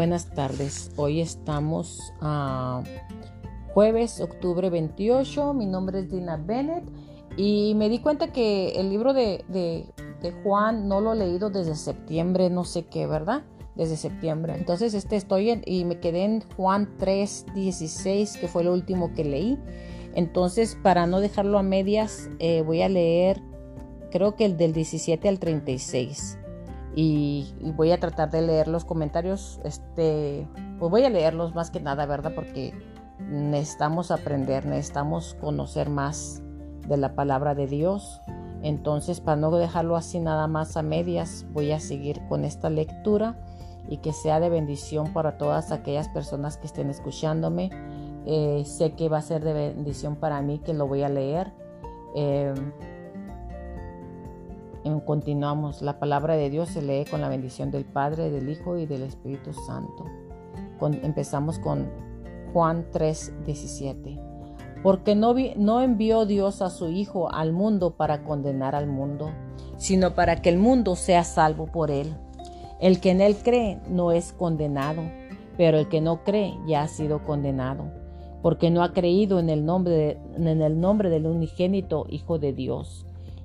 Buenas tardes. Hoy estamos a jueves, octubre 28. Mi nombre es Dina Bennett y me di cuenta que el libro de, de, Juan no lo he leído desde septiembre, no sé qué, ¿verdad? Desde septiembre. Entonces este estoy en, y me quedé en Juan 3, 16, que fue lo último que leí. Entonces, para no dejarlo a medias, eh, voy a leer, creo que el del 17 al 36 y, voy a tratar de leer los comentarios. Este, pues voy a leerlos más que nada, ¿verdad? Porque necesitamos aprender, necesitamos conocer más de la palabra de Dios. Entonces, para no dejarlo así nada más a medias, voy a seguir con esta lectura y que sea de bendición para todas aquellas personas que estén escuchándome. Eh, sé que va a ser de bendición para mí que lo voy a leer. Eh, continuamos. La palabra de Dios se lee con la bendición del Padre, del Hijo y del Espíritu Santo. empezamos con Juan 3, 17. Porque no, no envió Dios a su Hijo al mundo para condenar al mundo, sino para que el mundo sea salvo por él. El que en él cree no es condenado, pero el que no cree ya ha sido condenado, porque no ha creído en el nombre, en el nombre del unigénito Hijo de Dios.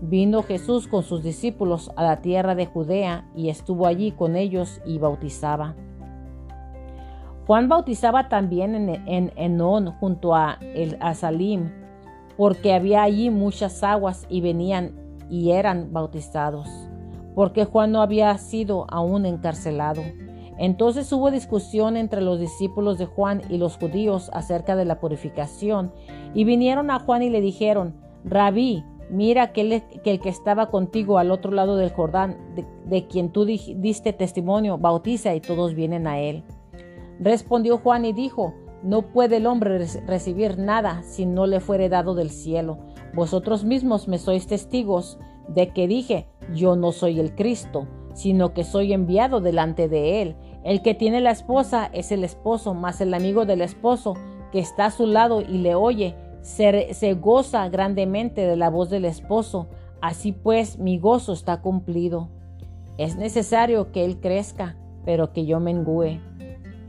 Vino Jesús con sus discípulos a la tierra de Judea y estuvo allí con ellos y bautizaba. Juan bautizaba también en, Enón junto a, el, a Salim, porque había allí muchas aguas y venían y eran bautizados, porque Juan no había sido aún encarcelado. Entonces hubo discusión entre los discípulos de Juan y los judíos acerca de la purificación, y vinieron a Juan y le dijeron, Rabí, Mira que el, que estaba contigo al otro lado del Jordán, de, quien tú diste testimonio, bautiza y todos vienen a él. Respondió Juan y dijo, no puede el hombre recibir nada si no le fuere dado del cielo. Vosotros mismos me sois testigos de que dije, yo no soy el Cristo, sino que soy enviado delante de él. El que tiene la esposa es el esposo, más el amigo del esposo que está a su lado y le oye, se, goza grandemente de la voz del esposo, así pues mi gozo está cumplido. Es necesario que él crezca, pero que yo mengüe.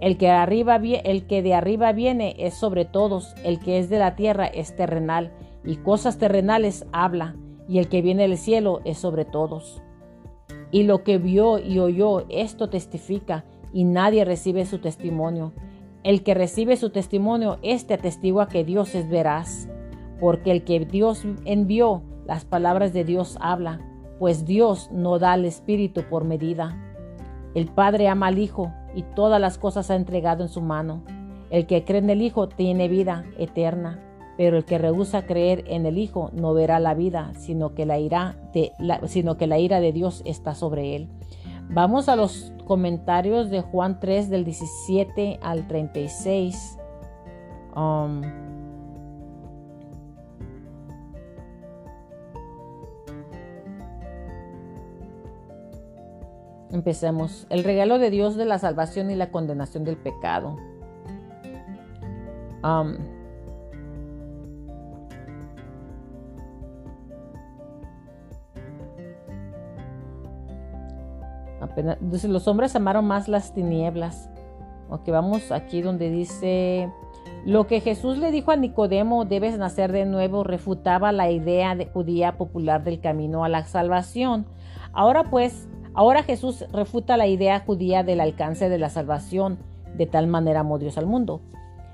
El que, arriba, el que de arriba viene es sobre todos, el que es de la tierra es terrenal, y cosas terrenales habla, y el que viene del cielo es sobre todos. Y lo que vio y oyó, esto testifica, y nadie recibe su testimonio. El que recibe su testimonio, este atestigua que Dios es veraz, porque el que Dios envió, las palabras de Dios habla, pues Dios no da al Espíritu por medida. El Padre ama al Hijo y todas las cosas ha entregado en su mano. El que cree en el Hijo tiene vida eterna, pero el que rehúsa creer en el Hijo no verá la vida, sino que la ira de, sino que la ira de Dios está sobre él. Vamos a los comentarios de Juan 3 del 17 al 36. Um, empecemos. El regalo de Dios de la salvación y la condenación del pecado. Um, los hombres amaron más las tinieblas. Ok, vamos aquí donde dice, lo que Jesús le dijo a Nicodemo, debes nacer de nuevo, refutaba la idea de judía popular del camino a la salvación. Ahora pues, ahora Jesús refuta la idea judía del alcance de la salvación, de tal manera amó Dios al mundo.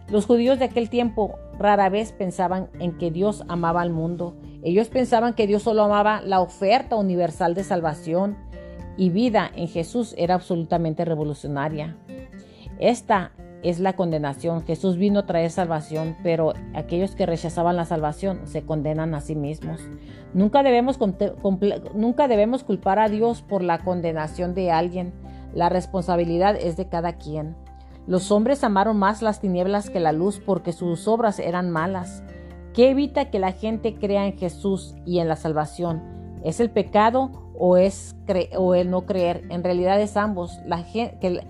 Los judíos de aquel tiempo rara vez pensaban en que Dios amaba al mundo. Ellos pensaban que Dios solo amaba la oferta universal de salvación y vida en Jesús era absolutamente revolucionaria. Esta es la condenación. Jesús vino a traer salvación, pero aquellos que rechazaban la salvación se condenan a sí mismos. Nunca debemos, nunca debemos culpar a Dios por la condenación de alguien. La responsabilidad es de cada quien. Los hombres amaron más las tinieblas que la luz porque sus obras eran malas. ¿Qué evita que la gente crea en Jesús y en la salvación? ¿Es el pecado o es o el no creer? En realidad es ambos. La gente,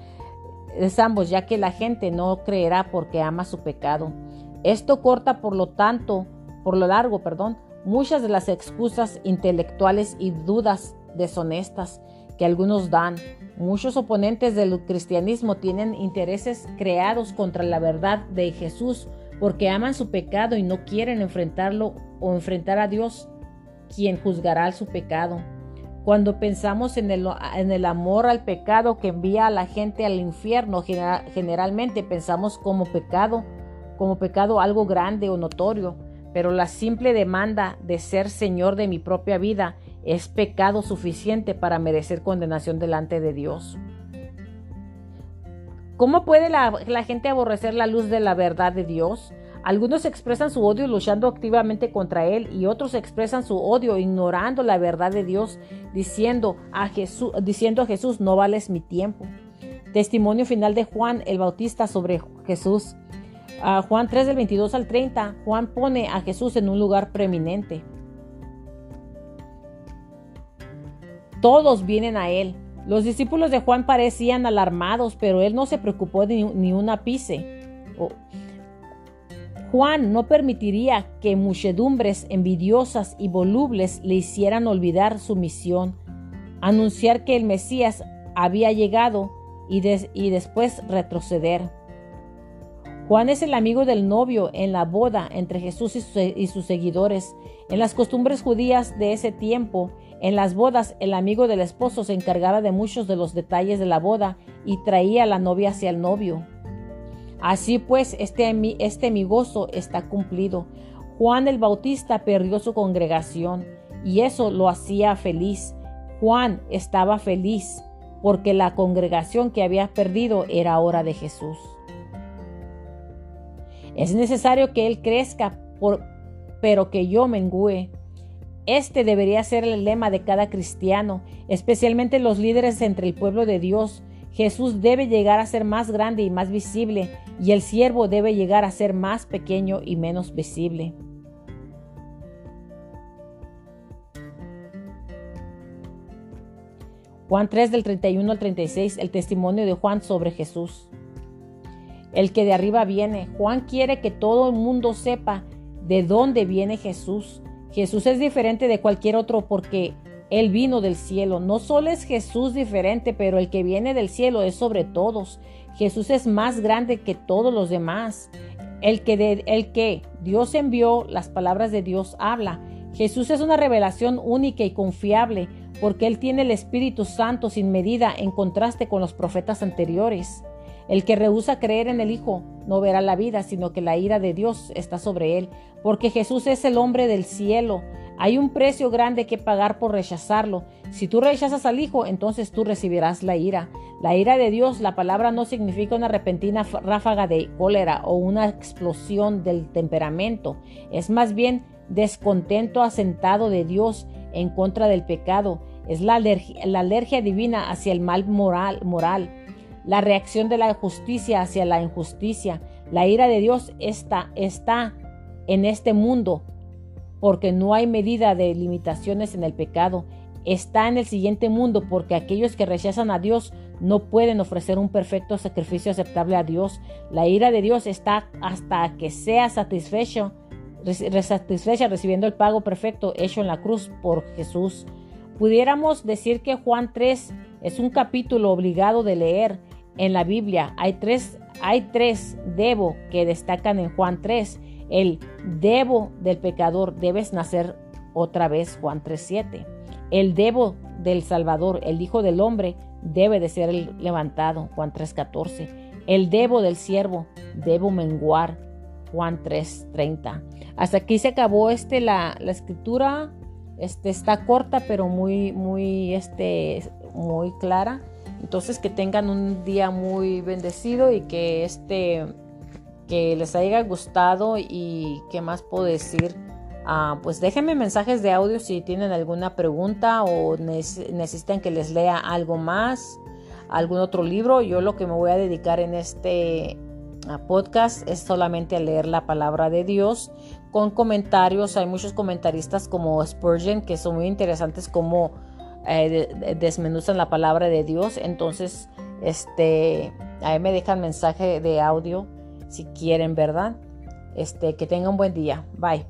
es ambos, ya que la gente no creerá porque ama su pecado. Esto corta, por lo tanto, por lo largo, perdón, muchas de las excusas intelectuales y dudas deshonestas que algunos dan. Muchos oponentes del cristianismo tienen intereses creados contra la verdad de Jesús porque aman su pecado y no quieren enfrentarlo o enfrentar a Dios, quien juzgará su pecado. Cuando pensamos en el, amor al pecado que envía a la gente al infierno, generalmente pensamos como pecado, como pecado algo grande o notorio, pero la simple demanda de ser Señor de mi propia vida es pecado suficiente para merecer condenación delante de Dios. ¿Cómo puede la gente aborrecer la luz de la verdad de Dios? Algunos expresan su odio luchando activamente contra Él y otros expresan su odio ignorando la verdad de Dios, diciendo a Jesús, diciendo a Jesús no vales mi tiempo. Testimonio final de Juan el Bautista sobre Jesús. Juan 3 del 22 al 30, Juan pone a Jesús en un lugar preeminente. Todos vienen a Él. Los discípulos de Juan parecían alarmados, pero Él no se preocupó ni, ni un ápice. Juan no permitiría que muchedumbres envidiosas y volubles le hicieran olvidar su misión, anunciar que el Mesías había llegado y, después retroceder. Juan es el amigo del novio en la boda entre Jesús y sus seguidores. En las costumbres judías de ese tiempo, en las bodas el amigo del esposo se encargaba de muchos de los detalles de la boda y traía a la novia hacia el novio. Así pues, este, este mi gozo está cumplido. Juan el Bautista perdió su congregación y eso lo hacía feliz. Juan estaba feliz porque la congregación que había perdido era hora de Jesús. Es necesario que Él crezca, pero que yo mengüe. Este debería ser el lema de cada cristiano, especialmente los líderes entre el pueblo de Dios, Jesús debe llegar a ser más grande y más visible, y el siervo debe llegar a ser más pequeño y menos visible. Juan 3 del 31 al 36, el testimonio de Juan sobre Jesús. El que de arriba viene. Juan quiere que todo el mundo sepa de dónde viene Jesús. Jesús es diferente de cualquier otro porque él vino del cielo. No solo es Jesús diferente, pero el que viene del cielo es sobre todos. Jesús es más grande que todos los demás. El que, el que Dios envió, las palabras de Dios habla. Jesús es una revelación única y confiable porque Él tiene el Espíritu Santo sin medida en contraste con los profetas anteriores. El que rehúsa creer en el Hijo no verá la vida, sino que la ira de Dios está sobre él, porque Jesús es el hombre del cielo, hay un precio grande que pagar por rechazarlo. Si tú rechazas al Hijo, entonces tú recibirás la ira. La ira de Dios, la palabra no significa una repentina ráfaga de cólera o una explosión del temperamento. Es más bien descontento asentado de Dios en contra del pecado. Es la alergia, la alergia divina hacia el mal moral, moral, la reacción de la justicia hacia la injusticia. La ira de Dios está, está en este mundo porque no hay medida de limitaciones en el pecado. Está en el siguiente mundo porque aquellos que rechazan a Dios no pueden ofrecer un perfecto sacrificio aceptable a Dios. La ira de Dios está hasta que sea satisfecho, satisfecha recibiendo el pago perfecto hecho en la cruz por Jesús. Pudiéramos decir que Juan 3 es un capítulo obligado de leer en la Biblia. Hay tres, hay tres debo que destacan en Juan 3 el debo del pecador debes nacer otra vez, Juan 3.7. El debo del Salvador, el Hijo del Hombre, debe de ser levantado, Juan 3.14. El debo del siervo, debo menguar, Juan 3.30. Hasta aquí se acabó este, la, la escritura. Este, está corta, pero muy, muy, este, muy clara. Entonces que tengan un día muy bendecido y que este que les haya gustado y qué más puedo decir. Ah, pues déjenme mensajes de audio si tienen alguna pregunta o necesitan que les lea algo más. algún otro libro. Yo lo que me voy a dedicar en este ah, podcast es solamente a leer la palabra de Dios con comentarios. Hay muchos comentaristas como Spurgeon que son muy interesantes como eh, desmenuzan la palabra de Dios. Entonces, este, ahí me dejan mensaje de audio si quieren, ¿verdad? Este, que tengan un buen día. Bye.